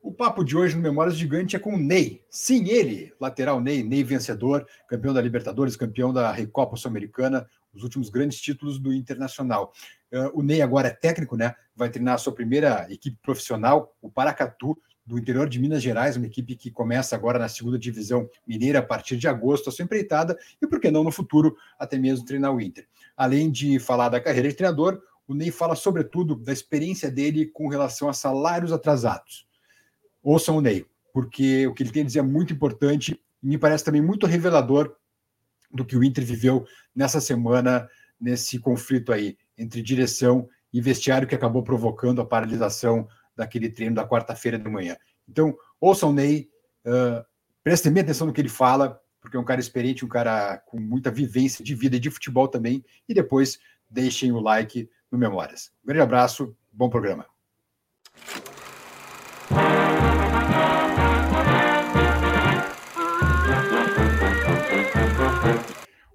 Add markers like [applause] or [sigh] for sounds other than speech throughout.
O papo de hoje no Memórias Gigante é com o Ney. Sim, ele, lateral Ney, Ney vencedor, campeão da Libertadores, campeão da Recopa Sul-Americana, os últimos grandes títulos do Internacional. Uh, o Ney agora é técnico, né? Vai treinar a sua primeira equipe profissional, o Paracatu, do interior de Minas Gerais, uma equipe que começa agora na segunda divisão mineira a partir de agosto, a sua empreitada, e por que não no futuro até mesmo treinar o Inter. Além de falar da carreira de treinador, o Ney fala sobretudo da experiência dele com relação a salários atrasados. Ouçam o Ney, porque o que ele tem a dizer é muito importante e me parece também muito revelador do que o Inter viveu nessa semana, nesse conflito aí entre direção e vestiário que acabou provocando a paralisação daquele treino da quarta-feira de manhã. Então, ouçam o Ney, uh, prestem bem atenção no que ele fala, porque é um cara experiente, um cara com muita vivência de vida e de futebol também, e depois deixem o like no Memórias. Um grande abraço, bom programa.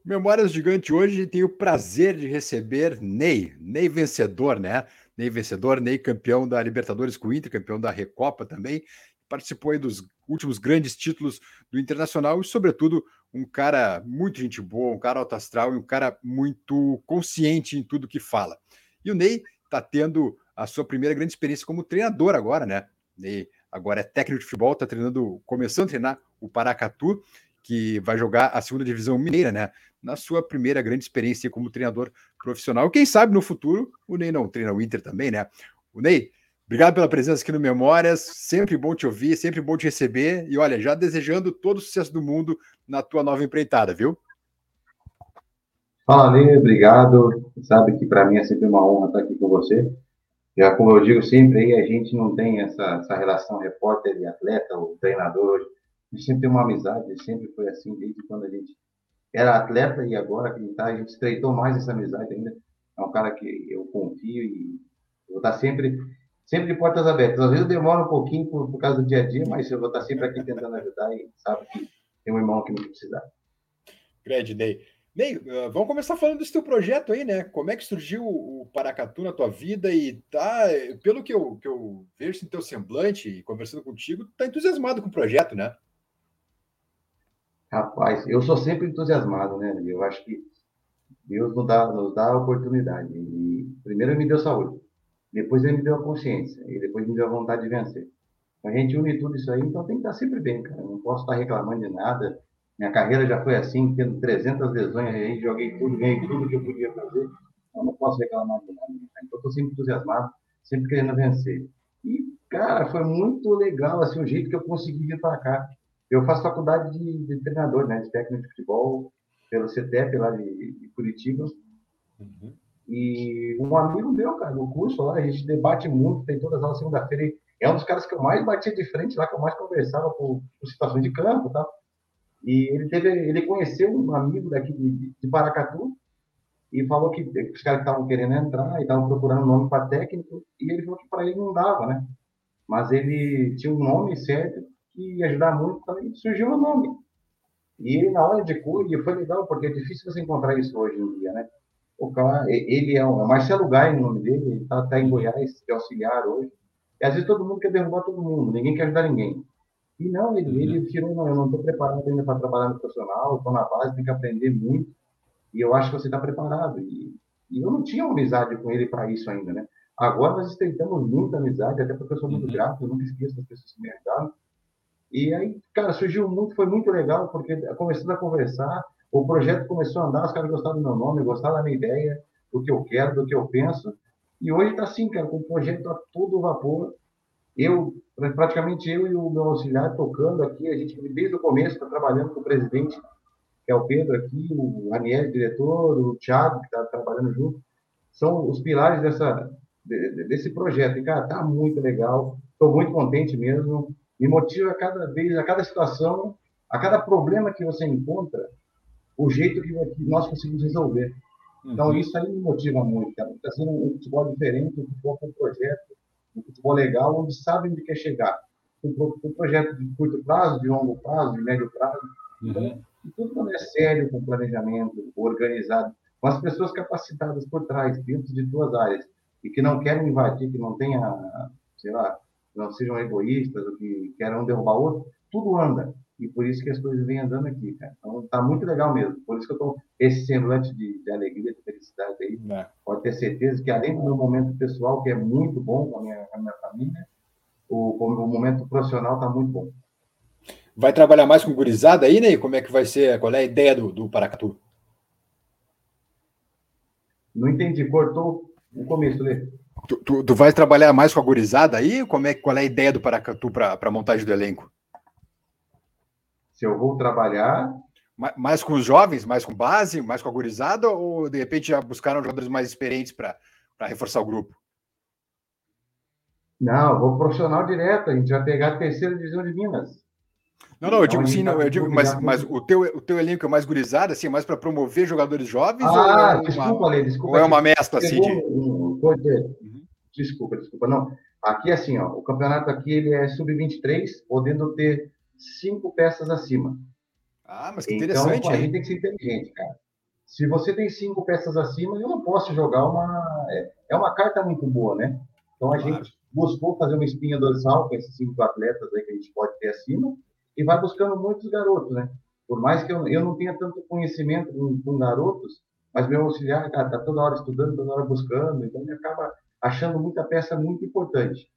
Memórias Gigante hoje tem o prazer de receber Ney, Ney vencedor, né? Ney vencedor, Ney campeão da Libertadores com o Inter, campeão da Recopa também, participou dos últimos grandes títulos do Internacional e, sobretudo, um cara muito gente boa, um cara alto astral e um cara muito consciente em tudo que fala. E o Ney está tendo a sua primeira grande experiência como treinador agora, né? Ney agora é técnico de futebol, está treinando, começando a treinar o Paracatu, que vai jogar a segunda divisão mineira, né? Na sua primeira grande experiência como treinador profissional. Quem sabe no futuro o Ney não treina o Inter também, né? O Ney, obrigado pela presença aqui no Memórias. Sempre bom te ouvir, sempre bom te receber. E olha, já desejando todo o sucesso do mundo na tua nova empreitada, viu? Fala, Ney, obrigado. Sabe que para mim é sempre uma honra estar aqui com você. Já como eu digo sempre, aí a gente não tem essa, essa relação repórter e atleta ou treinador. A gente sempre tem uma amizade, sempre foi assim desde quando a gente era atleta e agora que tá, a gente estreitou mais essa amizade ainda. É um cara que eu confio e vou estar sempre sempre de portas abertas. Às vezes demora um pouquinho por, por causa do dia a dia, mas eu vou estar sempre aqui tentando ajudar e sabe que tem um irmão que não precisar. Grande, Ney. Ney, uh, vamos começar falando desse teu projeto aí, né? Como é que surgiu o Paracatu na tua vida e tá, pelo que eu, que eu vejo no teu semblante e conversando contigo, tá entusiasmado com o projeto, né? Rapaz, eu sou sempre entusiasmado, né? Eu acho que Deus nos dá, nos dá a oportunidade. E primeiro ele me deu saúde, depois ele me deu a consciência, e depois me deu a vontade de vencer. A gente une tudo isso aí, então tem que estar sempre bem, cara. não posso estar reclamando de nada minha carreira já foi assim, tendo 300 lesões, aí joguei tudo, ganhei tudo que eu podia fazer. Eu não posso reclamar de nada. Então, estou sempre entusiasmado, sempre querendo vencer. E, cara, foi muito legal assim, o jeito que eu consegui vir para cá. Eu faço faculdade de, de, treinador, né, de técnico de futebol, pelo CTEP lá de, de Curitiba. Uhum. E um amigo meu, cara, no curso lá, a gente debate muito, tem todas as aulas segunda-feira. É um dos caras que eu mais batia de frente lá, que eu mais conversava por, por situações de campo, tá? E ele teve, ele conheceu um amigo daqui de, de Paracatu e falou que os caras estavam querendo entrar e estavam procurando nome para técnico e ele falou que para ele não dava, né? Mas ele tinha um nome certo que ia ajudar muito, então surgiu o nome. E ele, na hora de cor, e foi legal, porque é difícil você encontrar isso hoje em dia, né? O cara, ele é, o, é Marcelo Gai, o nome dele, ele está tá em Goiás, é auxiliar hoje. E às vezes todo mundo quer derrubar todo mundo, ninguém quer ajudar ninguém. E não, ele, uhum. ele tirou, não, eu não estou preparado ainda para trabalhar no profissional, estou na base, tenho que aprender muito, e eu acho que você está preparado. E, e, eu não tinha amizade com ele para isso ainda, né? Agora nós estreitamos muita amizade, até porque eu sou muito uhum. grato, eu nunca esqueço das pessoas que me ajudaram. E aí, cara, surgiu muito, foi muito legal, porque começando a conversar, o projeto começou a andar, os caras gostaram do meu nome, gostaram da minha ideia, do que eu quero, do que eu penso. E hoje está assim, cara, com o projeto a todo vapor. Eu praticamente eu e o meu auxiliar tocando aqui, a gente desde o começo está trabalhando com o presidente, que é o Pedro aqui, o Raniel, diretor, o Thiago, que está trabalhando junto, são os pilares dessa, desse projeto. E, cara, tá muito legal, estou muito contente mesmo, me motiva a cada vez, a cada situação, a cada problema que você encontra, o jeito que nós conseguimos resolver. Então, uhum. isso aí me motiva muito, cara. Está sendo um futebol diferente, um futebol com projeto, um futebol legal, onde sabem onde quer chegar. Um, um projeto de curto prazo, de longo prazo, de médio prazo. Uhum. Então, tudo quando é sério, com planejamento, organizado, com as pessoas capacitadas por trás, dentro de duas áreas, e que não querem invadir, que não tenha, sei lá, não sejam egoístas, ou que queiram derrubar o outro, tudo anda. E por isso que as coisas vêm andando aqui, cara. Então tá muito legal mesmo. Por isso que eu tô esse semblante de, de alegria, de felicidade aí. É. Pode ter certeza que além do meu momento pessoal, que é muito bom com a minha, com a minha família, o, o momento profissional tá muito bom. Vai trabalhar mais com gurizada aí, né? Como é que vai ser? Qual é a ideia do, do Paracatu? Não entendi, cortou o começo, Lê. Tu, tu, tu, vai trabalhar mais com a gurizada aí? Como é, qual é a ideia do Paracatu para a montagem do elenco? Se eu vou trabalhar. Mais com os jovens, mais com base, mais com a gurizada, ou de repente já buscaram jogadores mais experientes para reforçar o grupo? Não, vou profissional direto, a gente vai pegar a terceira divisão de Minas. Não, não, eu digo sim, não, eu digo, mas, mas o, teu, o teu elenco é mais gurizado, assim, é mais para promover jogadores jovens? Ah, é desculpa, Lê, desculpa. Ou é uma mescla assim de. Um. Desculpa, desculpa. Não, aqui assim, ó, o campeonato aqui ele é sub-23, podendo ter cinco peças acima. Ah, mas que interessante. Então, a gente tem que ser inteligente, cara. Se você tem cinco peças acima, eu não posso jogar uma. É, é uma carta muito boa, né? Então a claro. gente buscou fazer uma espinha dorsal com esses cinco atletas aí que a gente pode ter acima e vai buscando muitos garotos, né? Por mais que eu, eu não tenha tanto conhecimento com, com garotos, mas meu auxiliar está tá toda hora estudando, toda hora buscando, então ele acaba achando muita peça muito importante.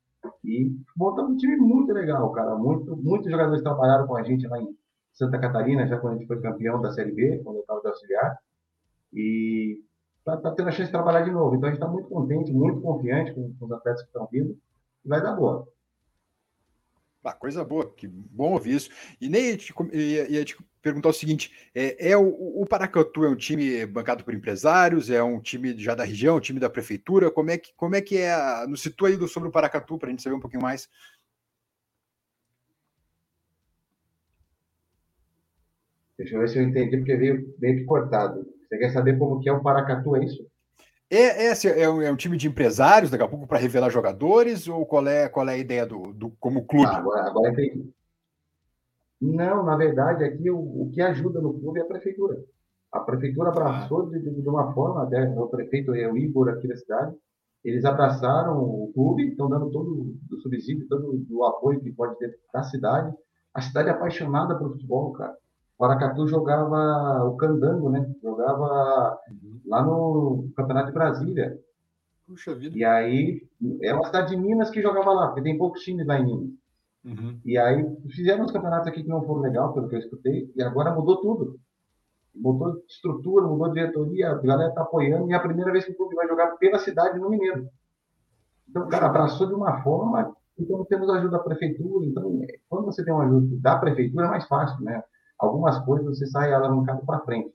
E montamos um time muito legal, cara. Muito, muitos jogadores trabalharam com a gente lá em Santa Catarina, já quando a gente foi campeão da Série B, quando eu estava de auxiliar. E está tá tendo a chance de trabalhar de novo. Então a gente está muito contente, muito confiante com, com os atletas que estão vindo. E vai dar boa. Ah, coisa boa, que bom ouvir isso. E nem ia te, ia, ia te perguntar o seguinte: é, é o, o, Paracatu é um time bancado por empresários, é um time já da região, um time da prefeitura. Como é que, como é, que é? Nos situa aí sobre o Paracatu para a gente saber um pouquinho mais. Deixa eu ver se eu entendi, porque veio meio cortado. Você quer saber como que é o Paracatu, é isso? É, é, é, um, é um time de empresários, daqui a pouco, para revelar jogadores, ou qual é, qual é a ideia do, do como clube? Ah, agora, agora entendi. Não, na verdade, aqui o, o que ajuda no clube é a prefeitura. A prefeitura abraçou ah. de, de, uma forma, até o prefeito é o Igor aqui da cidade, eles abraçaram o clube, estão dando todo o subsídio, todo o apoio que pode ter da cidade. A cidade é apaixonada pelo futebol, cara. O Aracatu jogava o candango, né? Jogava. Lá no Campeonato de Brasília. Puxa vida. E aí, é uma cidade de Minas que jogava lá, porque tem poucos times lá em Minas. Uhum. E aí, fizeram uns campeonatos aqui que não foram legal, pelo que eu escutei, e agora mudou tudo. Mudou estrutura, mudou diretoria, a galera está apoiando, e é a primeira vez que o clube vai jogar pela cidade no Mineiro. Então, o cara abraçou de uma forma, então temos ajuda da prefeitura, então, quando você tem uma ajuda da prefeitura, é mais fácil, né? algumas coisas você sai alavancado para frente.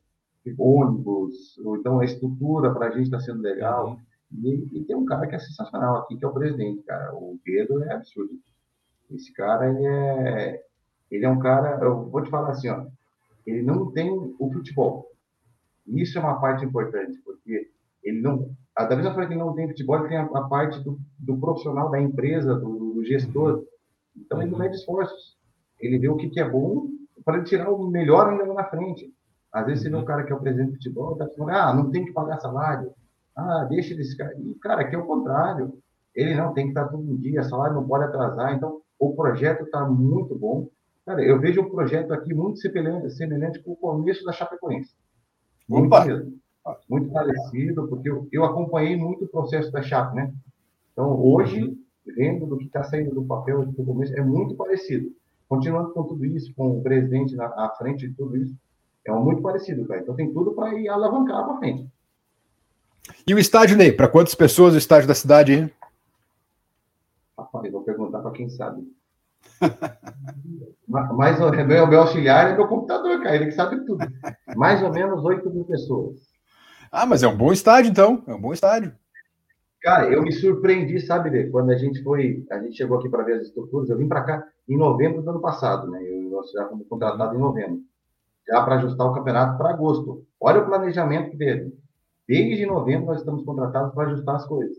Ônibus, ou então a estrutura para a gente está sendo legal. Uhum. E, e, tem um cara que é sensacional aqui, que é o presidente, cara. O Pedro é absurdo. Esse cara, ele é, ele é um cara, eu vou te falar assim, ó, ele não tem o futebol. Isso é uma parte importante, porque ele não, da mesma forma que ele não tem futebol, ele tem a, a parte do, do, profissional da empresa, do, do gestor. Então, ele não uhum. mede esforços. Ele vê o que, que é bom para tirar o melhor ainda na frente. Às vezes você vê um cara que é o presidente do futebol, tá falando, ah, não tem que pagar salário, ah, deixa esse cara. E, cara, aqui é o contrário. Ele não tem que estar todo dia, salário não pode atrasar. Então, o projeto está muito bom. Cara, eu vejo um projeto aqui muito semelhante, semelhante com o começo da Chapecoense. Muito. Muito parecido, porque eu, eu acompanhei muito o processo da Chape, né? Então, hoje, vendo do que está saindo do papel do começo, é muito parecido. Continuando com tudo isso, com o presidente na, à frente de tudo isso, é muito parecido, cara. Então tem tudo para ir alavancar para frente. E o estádio, Ney? Para quantas pessoas o estádio da cidade, hein? Rapaz, vou perguntar para quem sabe. [laughs] Mais o meu, meu auxiliar é meu computador, cara. Ele que sabe tudo. Mais ou menos 8 mil pessoas. Ah, mas é um bom estádio, então. É um bom estádio. Cara, eu me surpreendi, sabe, quando a gente foi, a gente chegou aqui para ver as estruturas, eu vim para cá em novembro do ano passado, né? Eu, já fomos contratados em novembro, já para ajustar o campeonato para agosto. Olha o planejamento que teve. Desde novembro nós estamos contratados para ajustar as coisas.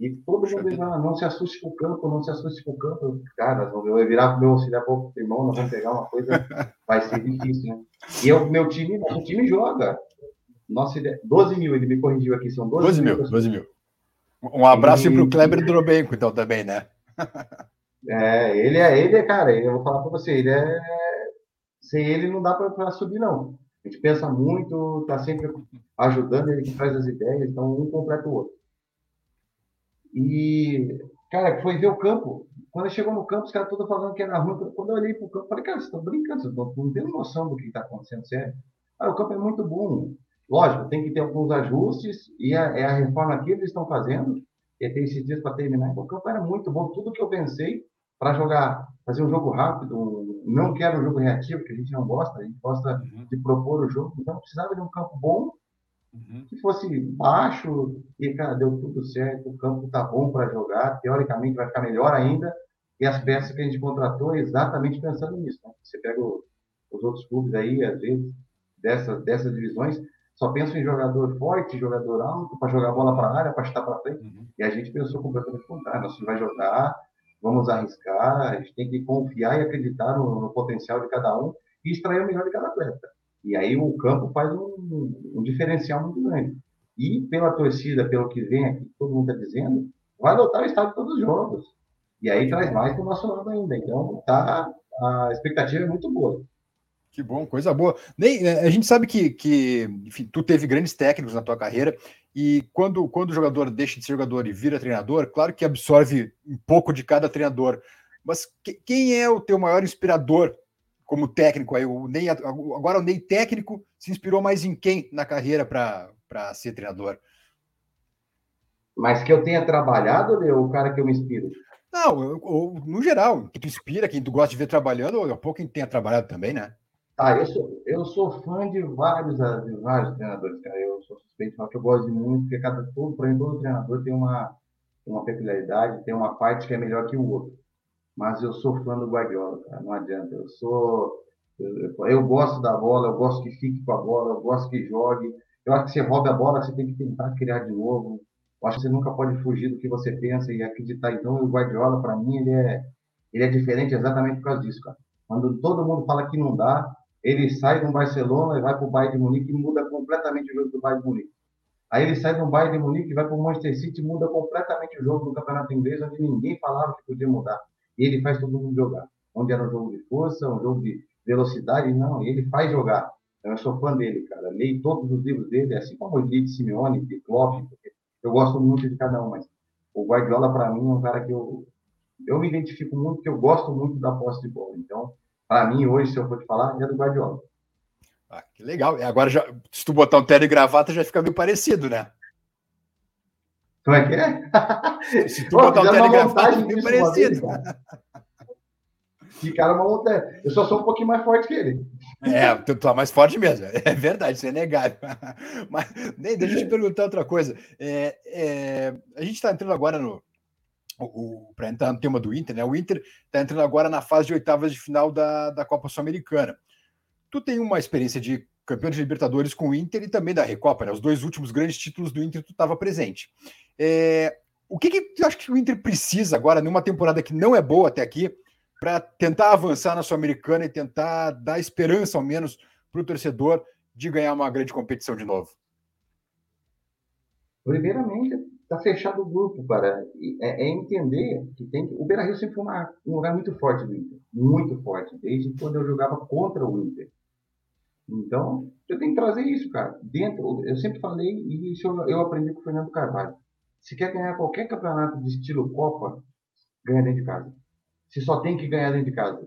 E todo mundo diz, ah, não se assuste com o campo, não se assuste com o campo. Cara, eu vou virar para o meu auxiliar para o irmão, nós vamos pegar uma coisa, [laughs] vai ser difícil, né? E o meu time, nosso time joga. Nossa ideia, 12 mil, ele me corrigiu aqui, são 12, 12 mil. 12 mil. Um abraço e... para o Kleber Drobenco, então, também, né? É, ele é, ele é, cara, eu vou falar para você, ele é. Sem ele não dá para subir, não. A gente pensa muito, está sempre ajudando, ele que traz as ideias, então um completa o outro. E, cara, foi ver o campo. Quando chegou no campo, os caras todos falando que era ruim. Quando eu olhei para o campo, falei, cara, vocês estão brincando, vocês não, têm noção do que está acontecendo, sério. Ah, o campo é muito bom. Lógico, tem que ter alguns ajustes, e a, é a reforma que eles estão fazendo, e tem esses dias para terminar. O campo era muito bom. Tudo que eu pensei para jogar, fazer um jogo rápido, não quero um jogo reativo, que a gente não gosta, a gente gosta uhum. de propor o jogo, então precisava de um campo bom, uhum. que fosse baixo, e cara, deu tudo certo, o campo tá bom para jogar, teoricamente vai ficar melhor ainda, e as peças que a gente contratou exatamente pensando nisso. Né? Você pega o, os outros clubes aí, às vezes, dessas, dessas divisões, só pensam em jogador forte, jogador alto, para jogar bola para a área, para chutar para frente, uhum. e a gente pensou completamente contrário, nós vai jogar vamos arriscar, a gente tem que confiar e acreditar no, no potencial de cada um e extrair o melhor de cada atleta. E aí o campo faz um, um diferencial muito grande. E pela torcida, pelo que vem aqui, todo mundo está dizendo, vai lotar o estádio todos os jogos. E aí traz mais para o nosso lado ainda. Então, tá, a expectativa é muito boa. Que bom, coisa boa. Nem, a gente sabe que, que enfim, tu teve grandes técnicos na tua carreira e quando, quando o jogador deixa de ser jogador e vira treinador, claro que absorve um pouco de cada treinador. Mas que, quem é o teu maior inspirador como técnico? Aí, o Ney, agora o Ney técnico se inspirou mais em quem na carreira para ser treinador? Mas que eu tenha trabalhado, ou o cara que eu me inspiro? Não, ou, no geral, que tu inspira, quem tu gosta de ver trabalhando, ou a pouco quem tenha trabalhado também, né? Ah, eu sou, eu sou fã de vários, de vários treinadores, cara. Eu sou suspeito que eu gosto de muito, porque cada todo, todo treinador tem uma, uma peculiaridade, tem uma parte que é melhor que o outro. Mas eu sou fã do Guardiola, cara. Não adianta. Eu sou. Eu, eu gosto da bola, eu gosto que fique com a bola, eu gosto que jogue. Eu acho que você rouba a bola, você tem que tentar criar de novo. Eu acho que você nunca pode fugir do que você pensa e acreditar. Então, o Guardiola, para mim, ele é, ele é diferente exatamente por causa disso, cara. Quando todo mundo fala que não dá, ele sai do Barcelona e vai para o Bayern de Munique e muda completamente o jogo do Bayern de Munique. Aí ele sai do Bayern de Munique e vai para o Manchester City e muda completamente o jogo do Campeonato Inglês, onde ninguém falava que podia mudar. E ele faz todo mundo jogar. Onde era um jogo de força, um jogo de velocidade, não, ele faz jogar. Eu sou fã dele, cara. Leio todos os livros dele, assim como o de Simeone, de Klopp, eu gosto muito de cada um, mas o Guardiola, para mim, é um cara que eu, eu me identifico muito, porque eu gosto muito da posse de bola. Então, para mim, hoje, se eu for te falar, é do Guardiola. Ah, que legal. E agora, já, se tu botar um terno e gravata, já fica meio parecido, né? Como é que é? Se tu Pô, botar um terno e gravata, fica meio parecido. Ficaram uma montanha. Eu só sou um pouquinho mais forte que ele. É, tu, é mais forte mesmo. [laughs] É verdade, isso é negável. [laughs] Mas, nem, deixa eu te perguntar outra coisa. É, é, a gente está entrando agora no, para entrar no tema do Inter, né? O Inter está entrando agora na fase de oitavas de final da, da Copa Sul-Americana. Tu tem uma experiência de campeão de Libertadores com o Inter e também da Recopa, né? Os dois últimos grandes títulos do Inter tu estava presente. É, o que, que tu acha que o Inter precisa agora, numa temporada que não é boa até aqui, para tentar avançar na Sul-Americana e tentar dar esperança, ao menos, para o torcedor de ganhar uma grande competição de novo? Primeiramente, está fechado o grupo, cara. É, é, entender que tem que... O Beira-Rio sempre foi uma, um lugar muito forte do Inter. Muito forte. Desde quando eu jogava contra o Inter. Então, eu tenho que trazer isso, cara. Dentro, eu sempre falei, e isso eu, eu aprendi com o Fernando Carvalho. Se quer ganhar qualquer campeonato de estilo Copa, ganha dentro de casa. Se só tem que ganhar dentro de casa.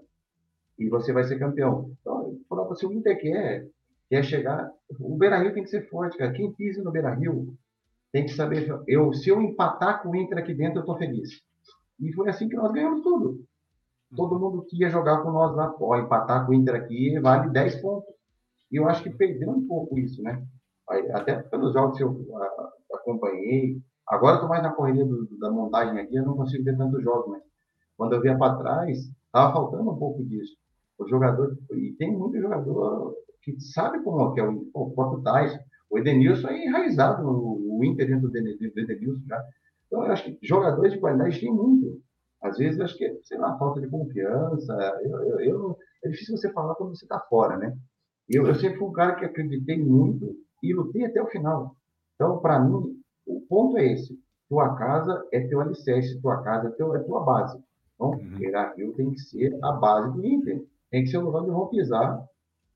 E você vai ser campeão. Então, se o Inter quer, quer chegar. O Beira Rio tem que ser forte, cara. Quem pisa no Beira Rio tem que saber. Eu, se eu empatar com o Inter aqui dentro, eu estou feliz. E foi assim que nós ganhamos tudo. Todo mundo que ia jogar com nós lá, ó, empatar com o Inter aqui vale 10 pontos. E eu acho que perdeu um pouco isso, né? Até pelos jogos que eu acompanhei. Agora estou mais na correria do, da montagem aqui, eu não consigo ver tantos jogos, mas quando eu via para trás, estava faltando um pouco disso. O jogador, e tem muito jogador que sabe como é, que é o, o próprio Tais, o Edenilson é enraizado no, Inter dentro do Edenilson já. Então, eu acho que jogadores de qualidade tem muito. Às vezes, eu acho que, sei lá, falta de confiança. Eu, eu, eu é difícil você falar quando você está fora, né? Eu, eu sempre fui um cara que acreditei muito e lutei até o final. Então, para mim, o ponto é esse. Tua casa é teu alicerce, tua casa é, teu, é tua base. Então, uhum. Tem que ser a base do Inter. Tem que ser o lugar onde vão pisar.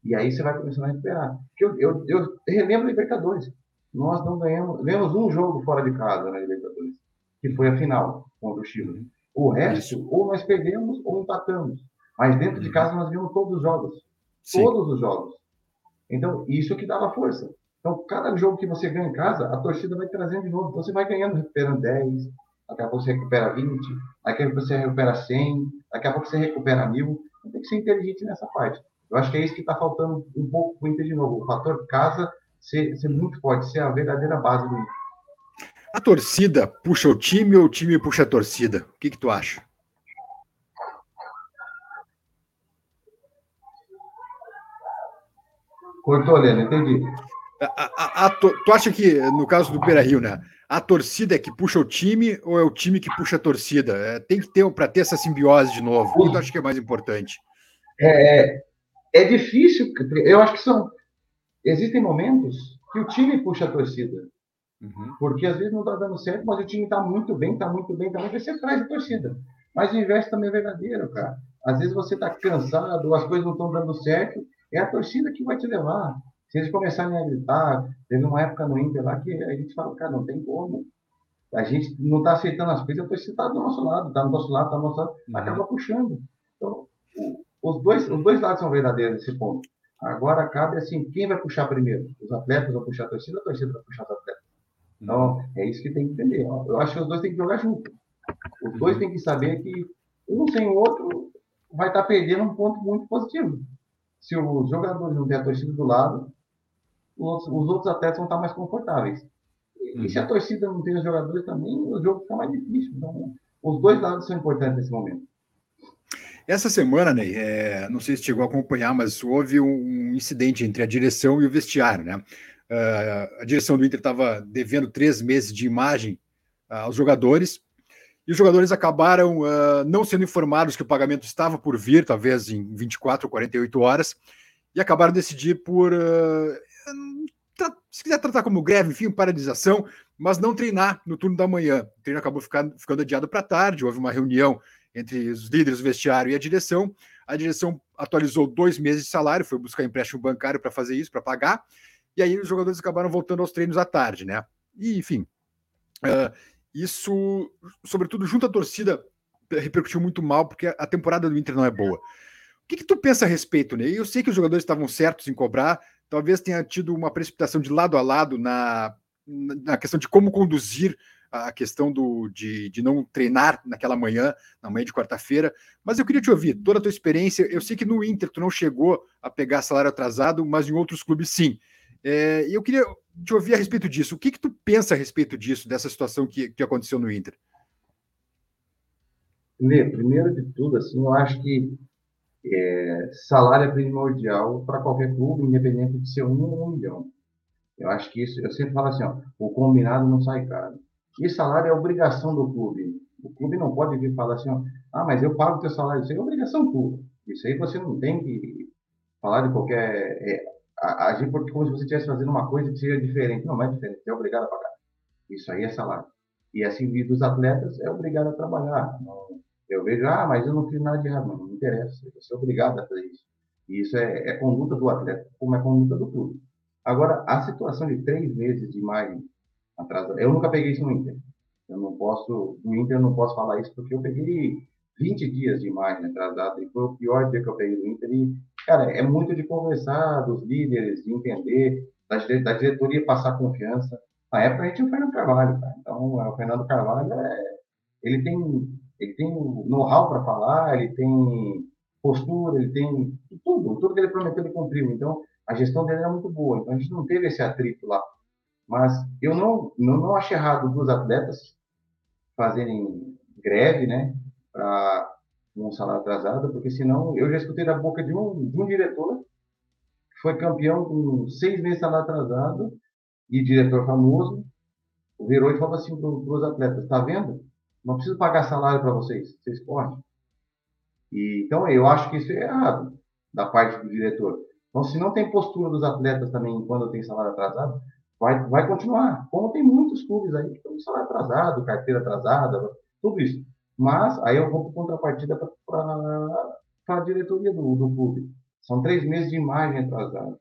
E aí você vai começando a recuperar. Eu, eu, eu relembro Libertadores. Nós não ganhamos, ganhamos um jogo fora de casa na Libertadores, que foi a final contra o Chile. O resto, ou nós perdemos ou empatamos. Mas dentro de uhum. casa nós vimos todos os jogos. Sim. Todos os jogos. Então, isso que dava força. Então, cada jogo que você ganha em casa, a torcida vai trazendo de novo. Então, você vai ganhando, recuperando 10, daqui a pouco você recupera 20, daqui a pouco você recupera 100, daqui a pouco você recupera 1000. Então, tem que ser inteligente nessa parte. Eu acho que é isso que está faltando um pouco para o Inter de novo. O fator casa ser, ser muito forte, ser a verdadeira base do. A torcida puxa o time ou o time puxa a torcida? O que, que tu acha? Cortou, Lena, entendi. A, a, a, tu, tu acha que, no caso do Beira Rio, né? A torcida é que puxa o time ou é o time que puxa a torcida? É, tem que ter para ter essa simbiose de novo. O que tu acha que é mais importante? É, é difícil. Eu acho que são. Existem momentos que o time puxa a torcida. Uhum. Porque às vezes não está dando certo, mas o time está muito bem, está muito bem, está muito bem, você traz a torcida. Mas o inverso também é verdadeiro, cara. Às vezes você está cansado, as coisas não estão dando certo, é a torcida que vai te levar. Se eles começarem a gritar, teve uma época no Inter lá que a gente fala, cara, não tem como. A gente não está aceitando as coisas, a torcida está do nosso lado, está do nosso lado, está do nosso lado, uhum. acaba puxando. Então, os dois, os dois lados são verdadeiros nesse ponto. Agora cabe assim, quem vai puxar primeiro? Os atletas vão puxar a torcida, a torcida vai puxar os atletas. Então, uhum. é isso que tem que entender. Eu acho que os dois têm que jogar junto. Os dois têm que saber que um sem o outro vai estar tá perdendo um ponto muito positivo. Se os jogadores não têm a torcida do lado, os, os outros atletas vão estar mais confortáveis. E, uhum. se a torcida não tem os jogadores também, o jogo fica mais difícil. Então, os dois lados são importantes nesse momento. Essa semana, Ney, é, não sei se chegou a acompanhar, mas houve um incidente entre a direção e o vestiário, né? Uh, a direção do Inter estava devendo três meses de imagem uh, aos jogadores, e os jogadores acabaram uh, não sendo informados que o pagamento estava por vir, talvez em 24 ou 48 horas, e acabaram decidir por se quiser tratar como greve, enfim, paralisação, mas não treinar no turno da manhã. O treino acabou ficando, ficando adiado para tarde, houve uma reunião entre os líderes do vestiário e a direção. A direção atualizou dois meses de salário, foi buscar empréstimo bancário para fazer isso, para pagar, e aí os jogadores acabaram voltando aos treinos à tarde, né? E, enfim, uh, isso, sobretudo junto à torcida, repercutiu muito mal, porque a temporada do Inter não é boa. O que, que tu pensa a respeito, né? Eu sei que os jogadores estavam certos em cobrar, talvez tenha tido uma precipitação de lado a lado na, na questão de como conduzir a questão do, de, de não treinar naquela manhã, na manhã de quarta-feira. Mas eu queria te ouvir, toda a tua experiência. Eu sei que no Inter tu não chegou a pegar salário atrasado, mas em outros clubes sim. É, eu queria te ouvir a respeito disso. O que, que tu pensa a respeito disso, dessa situação que, que aconteceu no Inter? Lê, primeiro de tudo, assim, eu acho que é, salário é primordial para qualquer clube, independente de ser um ou um milhão. Eu acho que isso, eu sempre falo assim, ó, o combinado não sai caro. E salário é obrigação do clube. O clube não pode vir falar assim, ah, mas eu pago o teu salário. Isso aí é obrigação tua. Isso aí você não tem que falar de qualquer. É, agir porque como se você estivesse fazendo uma coisa que seja diferente. Não, é diferente, você é obrigado a pagar. Isso aí é salário. E assim, dos atletas, é obrigado a trabalhar. Eu vejo, ah, mas eu não fiz nada de errado. Não, não interessa, você é obrigado a fazer isso. E isso é, é conduta do atleta, como é conduta do clube. Agora, a situação de três meses de imagem atrasada, eu nunca peguei isso no Inter. Eu não posso, no Inter eu não posso falar isso porque eu peguei 20 dias de imagem atrasada e foi o pior dia que eu peguei no Inter. E, cara, é muito de conversar dos líderes, de entender, da, da diretoria passar confiança. Na época a gente tinha o Fernando Carvalho, cara. Então, o Fernando Carvalho, é, ele tem ele tem know-how para falar, ele tem postura, ele tem tudo, tudo que ele prometeu ele cumpriu. Então, a gestão dele era muito boa. Então, a gente não teve esse atrito lá. Mas eu não, não, não achei errado dos atletas fazerem greve, né, para um salário atrasado, porque senão eu já escutei da boca de um, de um diretor que foi campeão com seis meses de salário atrasado e diretor famoso, virou e falou assim para os atletas: está vendo? Não preciso pagar salário para vocês, vocês podem. E, então, eu acho que isso é errado da parte do diretor. Então, se não tem postura dos atletas também quando tem salário atrasado, vai, vai continuar. Como tem muitos clubes aí que estão com salário atrasado, carteira atrasada, tudo isso. Mas aí eu vou para contrapartida para a diretoria do, do clube. São três meses de imagem atrasada.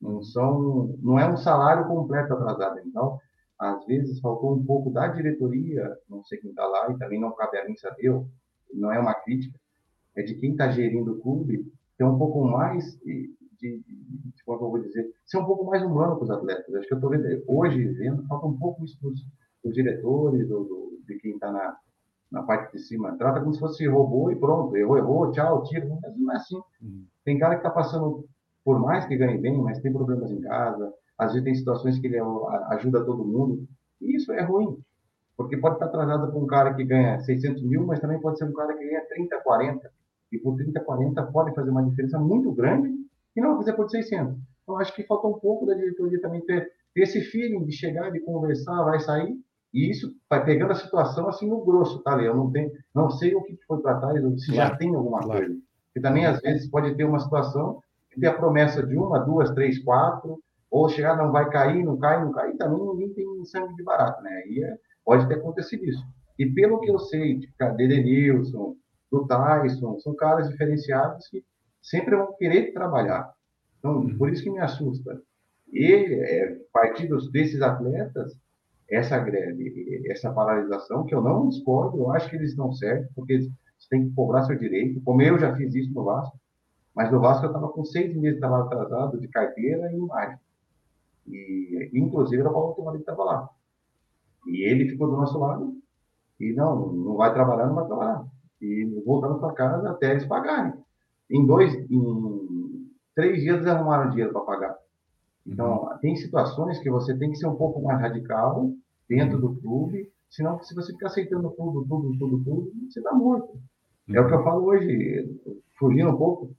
Não, são, não é um salário completo atrasado. Então, às vezes, faltou um pouco da diretoria, não sei quem está lá, e também não cabe a mim saber, não é uma crítica, é de quem está gerindo o clube, ter um pouco mais de, de, como eu vou dizer, ser um pouco mais humano com os atletas. Acho que eu estou vendo, hoje, vendo, falta um pouco isso dos, dos diretores, do, do, de quem está na, na parte de cima. Trata como se fosse robô e pronto, errou, errou, tchau, tira. Mas não é assim. Uhum. Tem cara que está passando, por mais que ganhe bem, mas tem problemas em casa, às vezes tem situações que ele ajuda todo mundo, e isso é ruim. Porque pode estar atrasado para um cara que ganha 600 mil, mas também pode ser um cara que ganha 30, 40. E por 30, 40 pode fazer uma diferença muito grande e não vai fazer por 600. Então, acho que falta um pouco da diretoria também ter, ter esse feeling de chegar, de conversar, vai sair. E isso vai pegando a situação assim no grosso, tá, Eu não, tenho, não sei o que foi para trás, ou se claro, já tem alguma claro. coisa. E também, às vezes, pode ter uma situação que tem a promessa de uma, duas, três, quatro, ou chegar, não vai cair, não cai, não cai. Também ninguém tem sangue de barato, né? E é, pode ter acontecido isso. E pelo que eu sei de Denilson, do Tyson, são caras diferenciados que sempre vão querer trabalhar. Então, por isso que me assusta. E, é, partidos desses atletas, essa greve, essa paralisação, que eu não discordo, eu acho que eles estão certos, porque você tem que cobrar seu direito, como eu já fiz isso no Vasco, mas no Vasco eu estava com seis meses de trabalho atrasado de carteira e imagem. E, inclusive, era o Paulo que estava lá. E ele ficou do nosso lado e não, não vai trabalhar, não vai trabalhar. E voltando para casa até eles pagarem. Em dois, em três dias eles arrumaram dinheiro para pagar. Então, uhum. tem situações que você tem que ser um pouco mais radical dentro do clube, senão se você ficar aceitando tudo, tudo, tudo, tudo, você está morto. Uhum. É o que eu falo hoje, fugindo um pouco.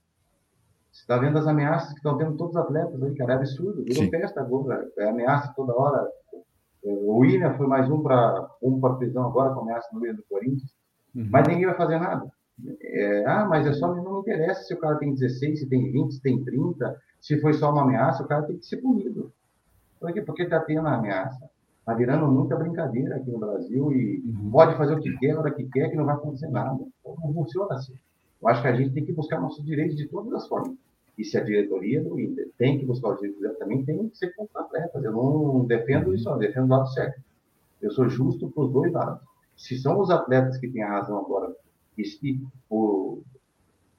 Você está vendo as ameaças que estão tendo todos os atletas aí, cara, é absurdo. Virou festa agora, é ameaça toda hora. O William foi mais um para um para prisão agora, com ameaça no meio do Corinthians. Uhum. Mas ninguém vai fazer nada. É, ah, mas é só, não me interessa se o cara tem 16, se tem 20, se tem 30, se foi só uma ameaça, o cara tem que ser punido. Por quê? Porque está tendo a ameaça. Está virando muita brincadeira aqui no Brasil e uhum. pode fazer o que quer, a hora que quer, que não vai acontecer nada. Então, não funciona assim. Eu acho que a gente tem que buscar nossos direitos de todas as formas. E se a diretoria do Inter tem que buscar os direitos dela, também tem que ser contra atletas. Eu não defendo isso, eu defendo o lado certo. Eu sou justo para os dois lados. Se são os atletas que têm a razão agora, e por,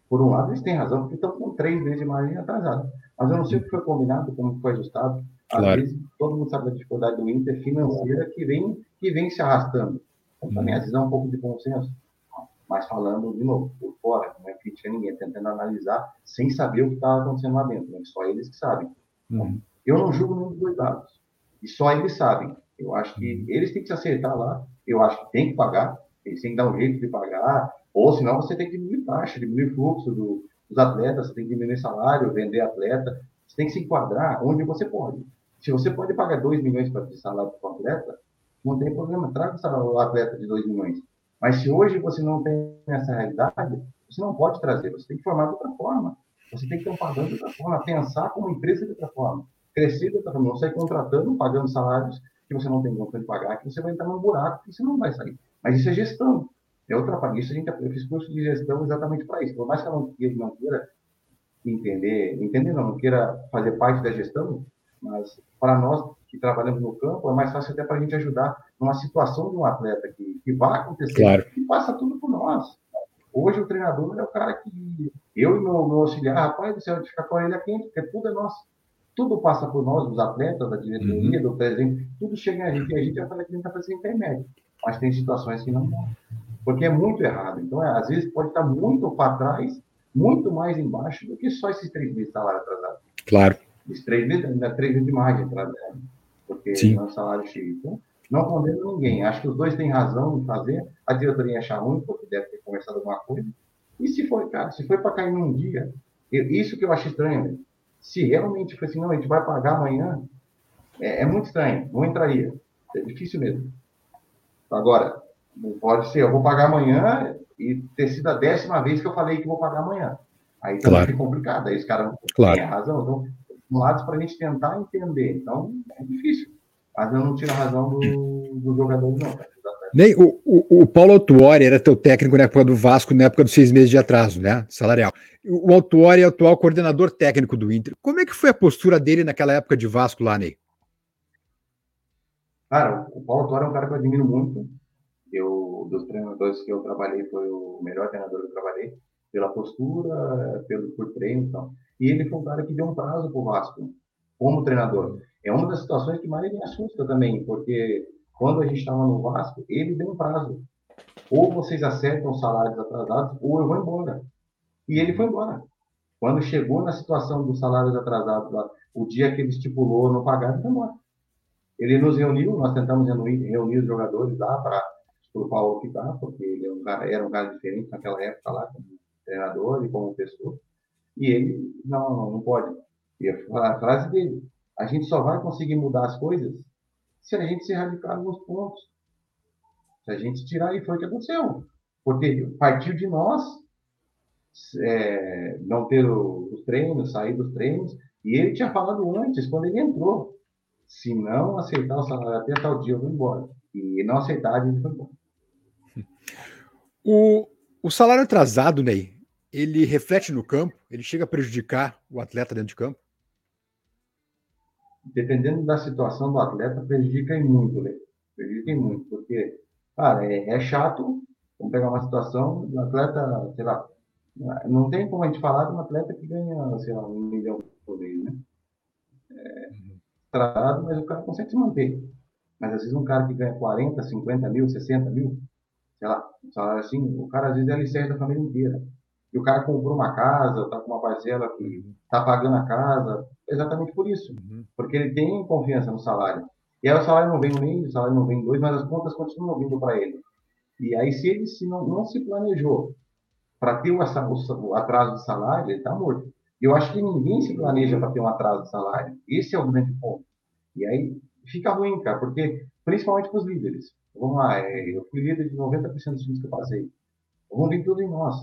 por um lado, eles têm razão, porque estão com três meses de margem atrasada. Mas eu não sei o que foi combinado, como foi ajustado. Às claro. vezes, todo mundo sabe da dificuldade do Inter financeira que vem, que vem se arrastando. Então, também, às vezes, é um pouco de bom senso. Mas falando, de novo, por fora, não é crítica ninguém, tentando analisar sem saber o que está acontecendo lá dentro. Né? Só eles que sabem. Uhum. Eu não julgo nenhum dos dois lados. E só eles sabem. Eu acho que uhum. eles têm que se acertar lá. Eu acho que tem que pagar. Eles têm que dar um jeito de pagar. Ou senão você tem que diminuir taxa, diminuir fluxo do, dos atletas, você tem que diminuir salário, vender atleta. Você tem que se enquadrar onde você pode. Se você pode pagar 2 milhões para ter salário para o atleta, não tem problema. Traga o atleta de 2 milhões. Mas se hoje você não tem essa realidade, você não pode trazer, você tem que formar de outra forma. Você tem que um padrão de outra forma, pensar como empresa de outra forma, crescer de outra forma, não sair contratando, pagando salários que você não tem condição de pagar, que você vai entrar num buraco que você não vai sair. Mas isso é gestão. É outra. Isso a gente, eu fiz curso de gestão exatamente para isso. Por mais que eu não, não queira entender, entender não, não queira fazer parte da gestão, mas para nós que trabalhamos no campo, é mais fácil até para a gente ajudar numa situação de um atleta que, que vai acontecer, claro. que passa tudo por nós. Hoje o treinador é o cara que eu e meu, meu auxiliar, rapaz céu, de ficar com a orelha quente, porque tudo é nosso. Tudo passa por nós, os atletas, da diretoria, uhum. do presidente, tudo chega a gente, e a gente é que a gente está fazendo intermédio. Mas tem situações que não dá. Porque é muito errado. Então, é, às vezes, pode estar muito para trás, muito mais embaixo do que só esses três meses de salário atrasado. Claro. Esses três meses, ainda três meses de margem atrasado porque Sim. não é um salário cheio. Então, não condeno ninguém. Acho que os dois têm razão em fazer. A diretoria achar ruim, porque deve ter conversado alguma coisa. E se foi, cara, se foi para cair num dia, isso que eu acho estranho. Né? Se realmente foi assim, não, a gente vai pagar amanhã, é, é muito estranho. Não entraria. É difícil mesmo. Agora, pode ser, eu vou pagar amanhã e ter sido a décima vez que eu falei que vou pagar amanhã. Aí também claro. fica complicado. Aí os caras claro. têm razão. Então, lados para a gente tentar entender. Então, é difícil. Mas eu não tiro a razão do, do jogador, não. Nem o, o, o Paulo Autuori era teu técnico na época do Vasco, na época dos seis meses de atraso, né? Salarial. O Autuori é o atual coordenador técnico do Inter. Como é que foi a postura dele naquela época de Vasco lá, Ney? Cara, o Paulo Autuori é um cara que eu admiro muito. Eu, dos treinadores que eu trabalhei, foi o melhor treinador que eu trabalhei, pela postura, pelo, por treino e tal. E ele foi um cara que deu um prazo pro Vasco, como treinador. É uma das situações que mais me assusta também, porque quando a gente estava no Vasco, ele deu um prazo. Ou vocês acertam os salários atrasados, ou eu vou embora. E ele foi embora. Quando chegou na situação dos salários atrasados, o dia que ele estipulou não pagar, ele foi embora. Ele nos reuniu, nós tentamos reunir, reunir os jogadores lá para o Paulo ficar, porque ele era é um, cara, era um cara diferente naquela época lá, como treinador e como pessoa. E ele, não, não pode. E a frase dele, a gente só vai conseguir mudar as coisas se a gente se radicar alguns pontos. Se a gente tirar, e foi o que aconteceu. Porque partiu de nós é, não ter os treinos, sair dos treinos, e ele tinha falado antes, quando ele entrou, se não aceitar o salário até tal dia, eu vou embora. E não aceitar, ele foi embora. O, o salário atrasado, Ney, ele reflete no campo? Ele chega a prejudicar o atleta dentro de campo? dependendo da situação do atleta, prejudica em muito, né? Prejudica em muito, porque, cara, é, é chato, vamos pegar uma situação, um atleta, sei lá, não tem como a gente falar de um atleta que ganha, sei lá, um milhão por mês, né? É, mas o cara consegue se manter. Mas às vezes um cara que ganha 40, 50 mil, 60 mil, sei lá, salário assim, o cara às vezes é alicerce da família inteira. E o cara comprou uma casa, está com uma parcela que está pagando a casa, exatamente por isso. Uhum. Porque ele tem confiança no salário. E aí o salário não vem um mês, o salário não vem dois, mas as contas continuam vindo para ele. E aí, se ele se não, não se planejou para ter o, o, atraso de salário, ele está morto. Eu acho que ninguém se planeja para ter um atraso de salário. Esse é o grande ponto. E aí fica ruim, cara, porque principalmente para os líderes. Vamos lá, é, eu fui líder de 90% dos times que eu passei. Vamos vir tudo em nós.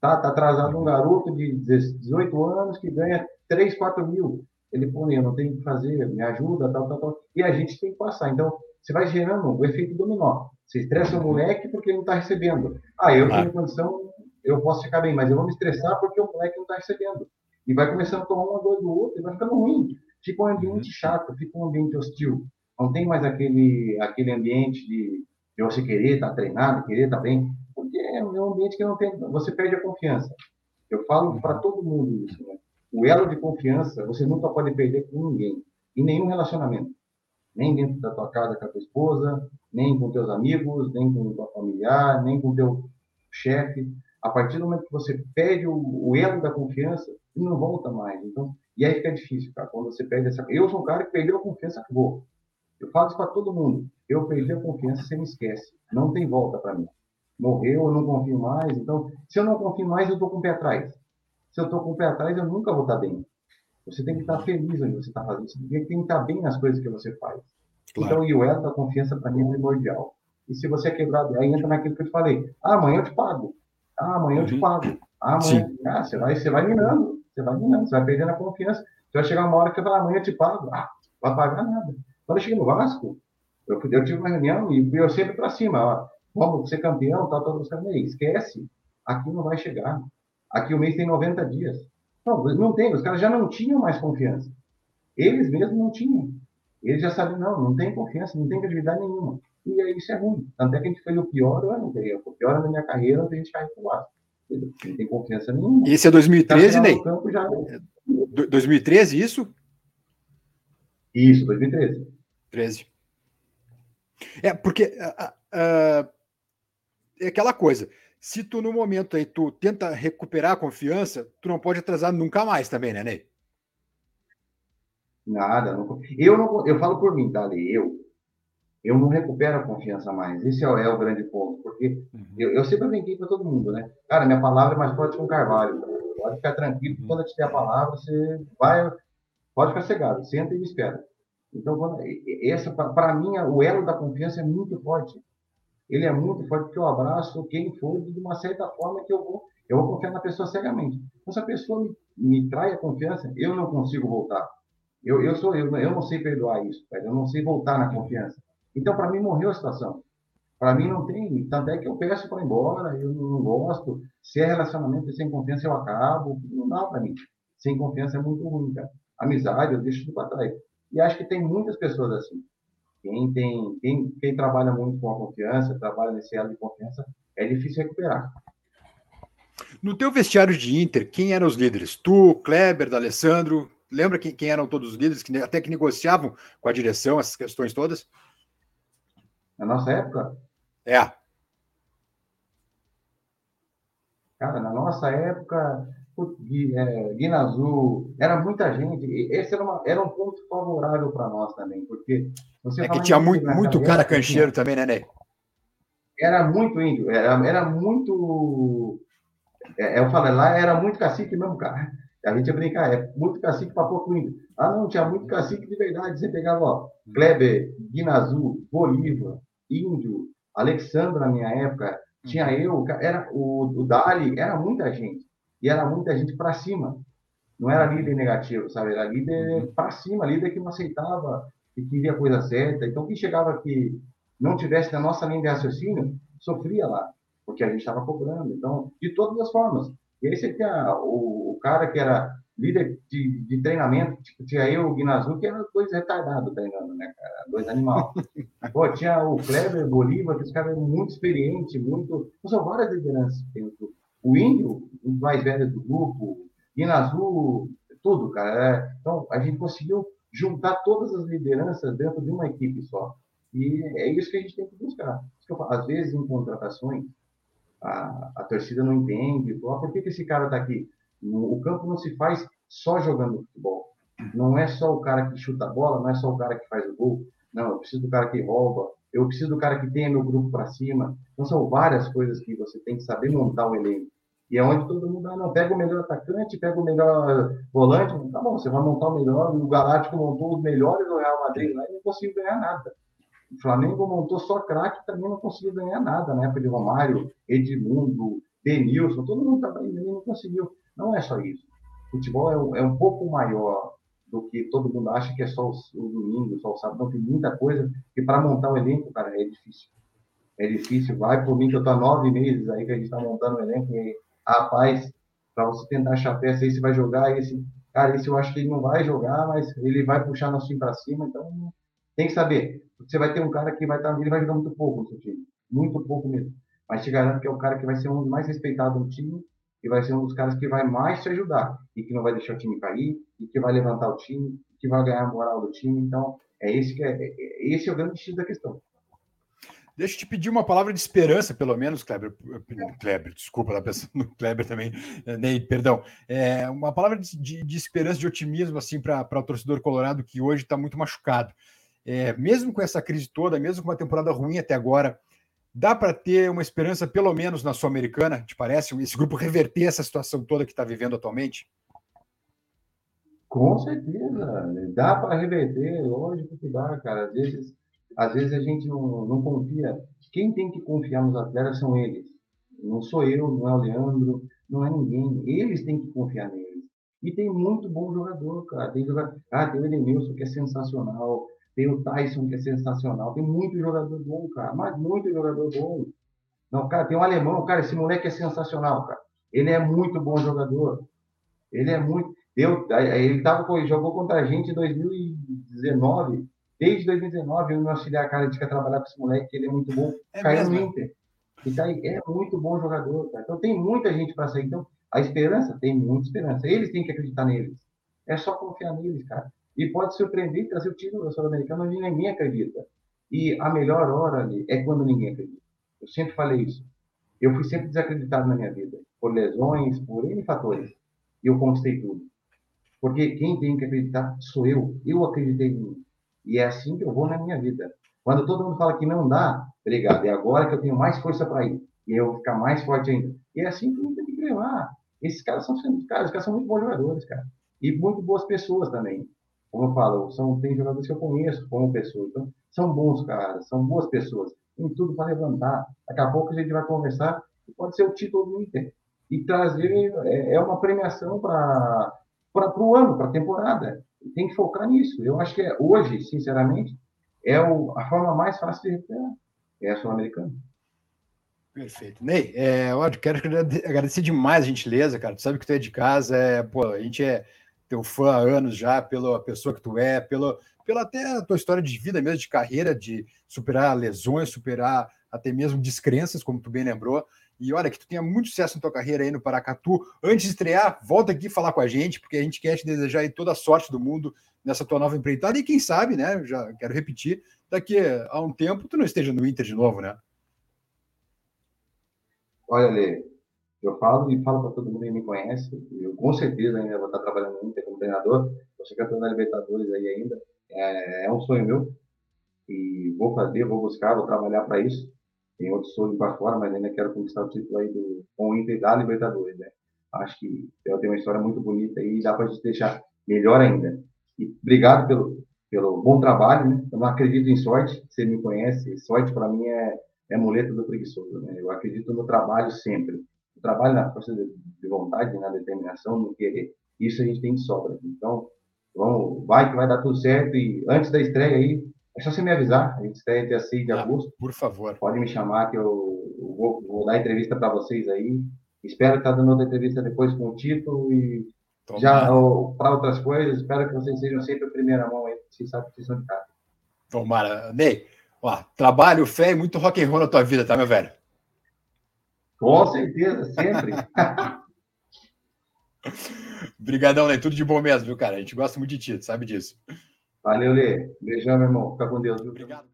Tá, tá atrasado um garoto de 18 anos que ganha 3, 4 mil. Ele, pô, eu não tenho que fazer, me ajuda, tal, tal, tal. E a gente tem que passar. Então, você vai gerando o efeito dominó. Você estressa o moleque porque ele não está recebendo. Ah, eu tenho condição, eu posso ficar bem, mas eu vou me estressar porque o moleque não está recebendo. E vai começando a tomar uma dor do outro e vai ficando ruim. Fica um ambiente chato, fica um ambiente hostil. Não tem mais aquele, aquele ambiente de, de você querer estar tá treinado, querer estar tá bem porque é um ambiente que não tem, você perde a confiança. Eu falo para todo mundo isso, né? O elo de confiança você nunca pode perder com ninguém, em nenhum relacionamento. Nem dentro da tua casa com a tua esposa, nem com teus amigos, nem com tua familiar, nem com teu chefe. A partir do momento que você perde o, o elo da confiança, não volta mais. Então, e aí fica difícil, cara, quando você perde essa. Eu sou um cara que perdeu a confiança, acabou. Eu falo isso para todo mundo. Eu perdi a confiança, você me esquece. Não tem volta para mim morreu, eu não confio mais. Então, se eu não confio mais, eu estou com o pé atrás. Se eu estou com o pé atrás, eu nunca vou estar bem. Você tem que estar feliz onde você está fazendo. Você tem que estar bem nas coisas que você faz. Claro. Então, e o elo da confiança, para mim, é primordial. E se você é quebrado, aí entra naquilo que eu te falei. Ah, amanhã eu te pago. Ah, amanhã eu te uhum. pago. Ah, amanhã. Ah, você vai, você vai minando. Você vai minando. Você vai perdendo a confiança. Você vai chegar uma hora que você fala, amanhã eu te pago. Ah, não vai pagar nada. Quando eu cheguei no Vasco, eu, eu tive uma reunião e eu sempre para cima. Vamos ser campeão, tal, tal, tal. Esquece. Aqui não vai chegar. Aqui o mês tem 90 dias. Não, não tem. Os caras já não tinham mais confiança. Eles mesmos não tinham. Eles já sabiam, não, não tem confiança, não tem credibilidade nenhuma. E aí isso é ruim. Tanto é que a gente fez o pior ano, o pior ano da minha carreira, a gente caiu pro lado. Não tem confiança nenhuma. Esse é 2013, Ney? Já... 2013, isso? Isso, 2013. 13. É, porque uh, uh, é aquela coisa. Se tu no momento aí tu tenta recuperar a confiança, tu não pode atrasar nunca mais também, né, Ney? Nada. Não, eu, não, eu falo por mim, tá, Eu, eu não recupero a confiança mais. Esse é, é o grande ponto. Porque uhum. eu, eu sempre brinquei para todo mundo, né? Cara, minha palavra é mais forte que um carvalho. Pode ficar tranquilo, quando eu te der a palavra, você vai, pode ficar cegado, senta e me espera. Então, essa, para mim, o elo da confiança é muito forte ele é muito forte porque eu abraço quem for de uma certa forma que eu vou, eu vou confiar na pessoa cegamente. Então, se a pessoa me, me trai a confiança, eu não consigo voltar. Eu, eu, sou, eu, eu não sei perdoar isso, eu não sei voltar na confiança. Então, para mim, morreu a situação. Para mim não tem, tanto é que eu peço para ir embora, eu não gosto. Se é relacionamento sem confiança, eu acabo. Não dá para mim. Sem confiança é muito ruim, cara. Amizade, eu deixo tudo para trás. E acho que tem muitas pessoas assim. Quem, tem, quem, quem trabalha muito com a confiança, trabalha nesse elo de confiança, é difícil recuperar. No teu vestiário de Inter, quem eram os líderes? Tu, Kleber, D'Alessandro? Lembra quem, quem eram todos os líderes que até que negociavam com a direção essas questões todas? Na nossa época? É. Cara, na nossa época, é, Guinazu, era muita gente. Esse era, uma, era um ponto favorável para nós também, porque você é que tinha muito, muito cara cancheiro também, né, Ney? Era muito índio, era, era muito. É, eu falei, lá era muito cacique mesmo, cara. A gente ia brincar, é muito cacique para pouco índio. Ah, não, tinha muito cacique de verdade. Você pegava, ó, Kleber, Guinazu, Bolívar, Índio, Alexandre na minha época, tinha eu, era o, o Dali, era muita gente. E era muita gente para cima. Não era líder negativo, sabe? Era líder uhum. para cima, líder que não aceitava e queria a coisa certa. Então, quem chegava que não tivesse na nossa linha de raciocínio, sofria lá, porque a gente estava cobrando. Então, de todas as formas. E aí você tinha o, o cara que era líder de, de treinamento, tipo, tinha eu, o Guinazu, que eram dois retardados treinando, né, cara? Dois animais. [laughs] Pô, tinha o Kleber Bolívar, que esse cara é muito experiente, muito. São várias lideranças dentro. O Índio, o mais velho do grupo, Guinazu, tudo, cara. É, então, a gente conseguiu juntar todas as lideranças dentro de uma equipe só. E é isso que a gente tem que buscar. Às vezes, em contratações, a, a torcida não entende. por que, que esse cara está aqui? O campo não se faz só jogando futebol. Não é só o cara que chuta a bola, não é só o cara que faz o gol. Não, eu preciso do cara que rouba, eu preciso do cara que tenha meu grupo para cima. Então, são várias coisas que você tem que saber montar o elenco. E é onde todo mundo, ah, não, pega o melhor atacante, pega o melhor volante. Tá bom, você vai montar o melhor. O Galáctico montou os melhores do Real Madrid lá e não conseguiu ganhar nada. O Flamengo montou só craque também não conseguiu ganhar nada, né? Porque Romário, Edmundo, Denilson, todo mundo também não conseguiu. Não é só isso. Futebol é um, é um pouco maior do que todo mundo acha que é só o, domingo, só o sábado. Não, tem muita coisa que para montar o elenco, cara, é difícil. É difícil. Vai por mim que eu estou há nove meses aí que a gente está montando o elenco e, rapaz, para você tentar achar peça, esse vai jogar, esse, cara, esse eu acho que ele não vai jogar, mas ele vai puxar nosso time para cima, então tem que saber. Você vai ter um cara que vai estar, tá, ele vai jogar muito pouco no seu time, muito pouco mesmo. Mas te garanto que é o cara que vai ser um dos mais respeitados no time que vai ser um dos caras que vai mais te ajudar e que não vai deixar o time cair e que vai levantar o time, que vai ganhar a moral do time. Então, é esse que é, é, é esse é o grande X da questão. Deixa eu te pedir uma palavra de esperança, pelo menos, Kleber. Kleber, desculpa, tá pensando no Kleber também, nem, perdão. É, uma palavra de, de, de esperança, de otimismo, assim, para o torcedor colorado que hoje está muito machucado. É, mesmo com essa crise toda, mesmo com uma temporada ruim até agora, Dá para ter uma esperança, pelo menos na Sul-Americana, te parece? Esse grupo reverter essa situação toda que está vivendo atualmente? Com certeza. Dá para reverter, lógico que dá, cara. Às vezes, às vezes a gente não, não confia. Quem tem que confiar nos atletas são eles. Não sou eu, não é o Leandro, não é ninguém. Eles têm que confiar neles. E tem muito bom jogador, cara. Tem jogador... Ah, tem o Edenilson, que é sensacional. Tem o Tyson, que é sensacional. Tem muito jogador bom, cara. Mas muito jogador bom. Não, cara, tem um alemão, cara. Esse moleque é sensacional, cara. Ele é muito bom jogador. Ele é muito. Eu, ele tava, jogou contra a gente em 2019. Desde 2019, eu me auxiliar, cara, de que trabalhar com esse moleque, ele é muito bom. É Caiu no Inter. E tá aí, é muito bom jogador, cara. Então tem muita gente para sair. Então, a esperança, tem muita esperança. Eles têm que acreditar neles. É só confiar neles, cara e pode surpreender e trazer o título da Sul-Americana onde ninguém acredita. E a melhor hora ali é quando ninguém acredita. Eu sempre falei isso. Eu fui sempre desacreditado na minha vida, por lesões, por N fatores. E eu conquistei tudo. Porque quem tem que acreditar sou eu. Eu acreditei em mim. E é assim que eu vou na minha vida. Quando todo mundo fala que não dá, obrigado. É agora que eu tenho mais força para ir. E eu vou ficar mais forte ainda. E é assim que eu tenho que levar. Esses caras são, cara, caras são muito bons jogadores, cara. E muito boas pessoas também como eu falo, são, tem jogadores que eu conheço como pessoa, então são bons caras, são boas pessoas, tem tudo para levantar. Daqui a pouco a gente vai conversar pode ser o título do Inter. E trazer é, é uma premiação para o ano, para a temporada. Tem que focar nisso. Eu acho que é, hoje, sinceramente, é o, a forma mais fácil de recuperar. é sul-americano. Perfeito. Ney, é, eu quero agradecer demais a gentileza, cara. Tu sabe que tu é de casa, é, pô, a gente é teu fã há anos já, pela pessoa que tu é, pela, pela até a tua história de vida mesmo, de carreira, de superar lesões, superar até mesmo descrenças, como tu bem lembrou. E olha, que tu tenha muito sucesso na tua carreira aí no Paracatu. Antes de estrear, volta aqui falar com a gente, porque a gente quer te desejar aí toda a sorte do mundo nessa tua nova empreitada. E quem sabe, né? Já quero repetir, daqui a um tempo tu não esteja no Inter de novo, né? Olha, Lê, eu falo e falo para todo mundo que me conhece. Eu com certeza ainda vou estar trabalhando no Inter como treinador. Ser campeão da Libertadores aí ainda. É, é um sonho meu. E vou fazer, vou buscar, vou trabalhar para isso. Tem outros sonhos para fora, mas ainda quero conquistar o título aí do, com o Inter da Libertadores, né? Acho que eu tenho uma história muito bonita e dá para a gente deixar melhor ainda. E obrigado pelo, pelo bom trabalho, né? Eu não acredito em sorte, você me conhece. Sorte para mim é é muleta do preguiçoso. Né? Eu acredito no trabalho sempre. O trabalho na força de vontade, na determinação, no querer. Isso a gente tem de sobra. Então, vamos, vai que vai dar tudo certo. E antes da estreia aí, é só você me avisar. A gente estreia dia 6 de ah, agosto. Por favor. Pode me chamar que eu, vou, vou, dar entrevista para vocês aí. Espero estar dando outra entrevista depois com o título e já para outras coisas. Espero que vocês sejam sempre a primeira mão aí, vocês sabem que vocês são de casa. Tomara. Ney, Ó, trabalho, fé e muito rock and roll na tua vida, tá, meu velho? Com certeza, sempre. [laughs] Obrigadão, Lê. Tudo de bom mesmo, viu, cara? A gente gosta muito de ti, sabe disso. Valeu, Lê. Beijão, meu irmão. Fica com Deus, viu? Obrigado.